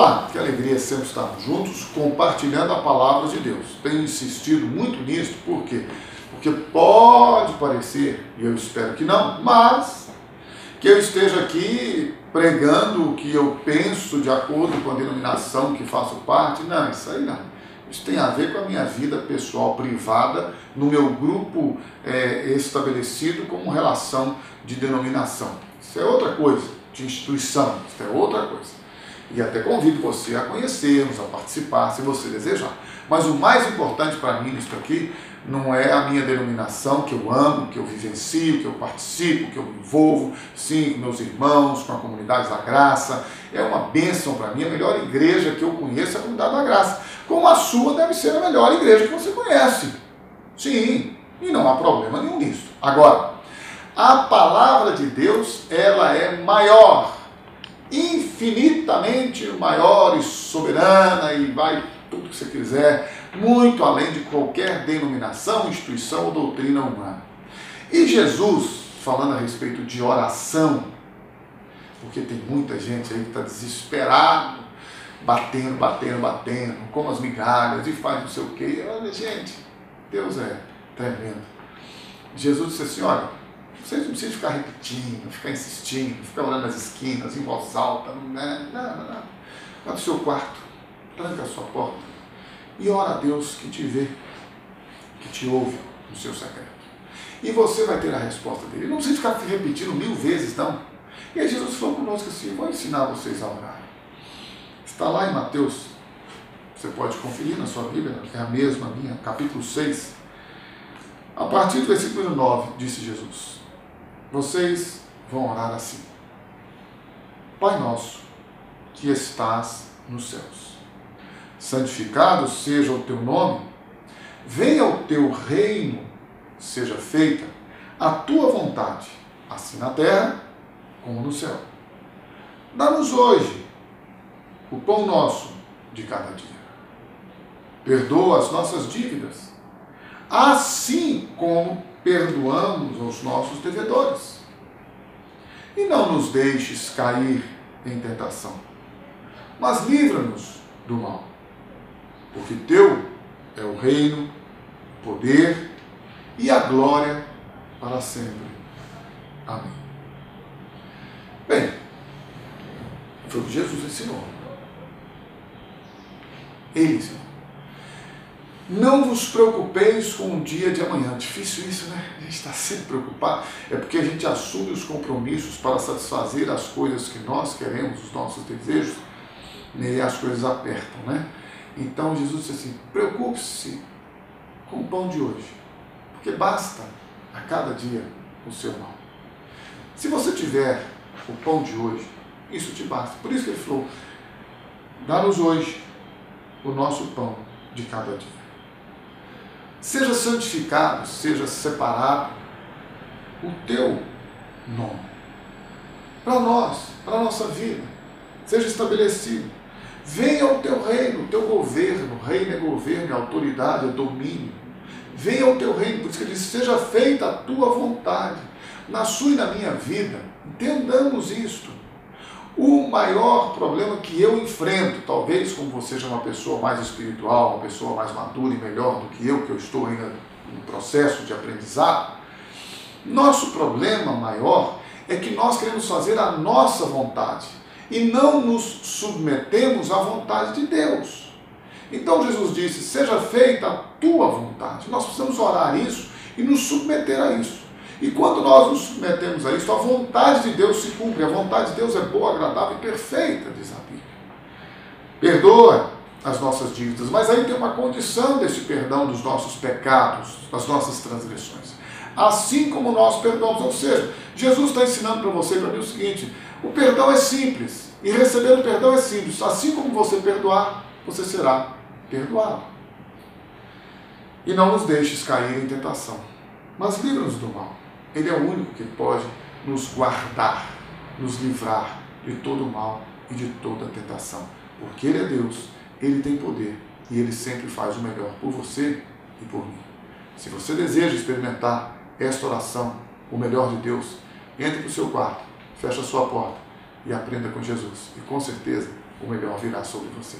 Olá, que alegria sempre estarmos juntos compartilhando a palavra de Deus. Tenho insistido muito nisso, por quê? Porque pode parecer, e eu espero que não, mas que eu esteja aqui pregando o que eu penso de acordo com a denominação que faço parte. Não, isso aí não. Isso tem a ver com a minha vida pessoal privada, no meu grupo é, estabelecido como relação de denominação. Isso é outra coisa, de instituição, isso é outra coisa. E até convido você a conhecermos, a participar, se você desejar. Mas o mais importante para mim nisso aqui não é a minha denominação que eu amo, que eu vivencio, que eu participo, que eu me envolvo, sim, com meus irmãos, com a comunidade da graça. É uma bênção para mim, a melhor igreja que eu conheço é a comunidade da graça. Como a sua deve ser a melhor igreja que você conhece. Sim, e não há problema nenhum nisso. Agora, a palavra de Deus, ela é maior, infinitamente maior e soberana e vai tudo que você quiser, muito além de qualquer denominação, instituição ou doutrina humana. E Jesus, falando a respeito de oração, porque tem muita gente aí que está desesperado, batendo, batendo, batendo, como as migalhas e faz não sei o quê. Gente, Deus é tremendo. Jesus disse assim: olha, vocês não precisam ficar repetindo, ficar insistindo, ficar orando nas esquinas, em voz alta, não, é, não, não. Vai no seu quarto, tranca a sua porta e ora a Deus que te vê, que te ouve no seu secreto. E você vai ter a resposta dele. Não precisa ficar repetindo mil vezes, não. E aí Jesus falou conosco assim: vou ensinar vocês a orar. Está lá em Mateus, você pode conferir na sua Bíblia, que é a mesma minha, capítulo 6. A partir do versículo 9, disse Jesus: Vocês vão orar assim: Pai nosso, que estás nos céus, santificado seja o teu nome, venha o teu reino, seja feita a tua vontade, assim na terra como no céu. Dá-nos hoje o pão nosso de cada dia. Perdoa as nossas dívidas, assim como perdoamos aos nossos devedores. E não nos deixes cair em tentação, mas livra-nos do mal. Porque teu é o reino, o poder e a glória para sempre. Amém. Bem, foi o que Jesus ensinou. Ele ensinou. Não vos preocupeis com o dia de amanhã. Difícil isso, né? A gente está sempre preocupado. É porque a gente assume os compromissos para satisfazer as coisas que nós queremos, os nossos desejos, e as coisas apertam, né? Então Jesus disse assim: preocupe-se com o pão de hoje, porque basta a cada dia o seu mal. Se você tiver o pão de hoje, isso te basta. Por isso que ele falou: dá-nos hoje o nosso pão de cada dia. Seja santificado, seja separado o teu nome. Para nós, para a nossa vida. Seja estabelecido. Venha o teu reino, o teu governo. Reino é governo, é autoridade, é domínio. Venha o teu reino, por isso que ele diz: seja feita a tua vontade, na sua e na minha vida. Entendamos isto. O maior problema que eu enfrento, talvez como você seja uma pessoa mais espiritual, uma pessoa mais madura e melhor do que eu, que eu estou ainda no processo de aprendizado, nosso problema maior é que nós queremos fazer a nossa vontade e não nos submetemos à vontade de Deus. Então Jesus disse: Seja feita a tua vontade. Nós precisamos orar isso e nos submeter a isso. E quando nós nos submetemos a isso, a vontade de Deus se cumpre. A vontade de Deus é boa, agradável e perfeita, diz a Bíblia. Perdoa as nossas dívidas, mas aí tem uma condição desse perdão dos nossos pecados, das nossas transgressões. Assim como nós perdoamos, ou seja, Jesus está ensinando para você e para mim o seguinte: o perdão é simples e receber o perdão é simples. Assim como você perdoar, você será perdoado. E não nos deixes cair em tentação, mas livra-nos do mal. Ele é o único que pode nos guardar, nos livrar de todo o mal e de toda tentação. Porque Ele é Deus, Ele tem poder e Ele sempre faz o melhor por você e por mim. Se você deseja experimentar esta oração, o melhor de Deus, entre para o seu quarto, feche a sua porta e aprenda com Jesus. E com certeza o melhor virá sobre você.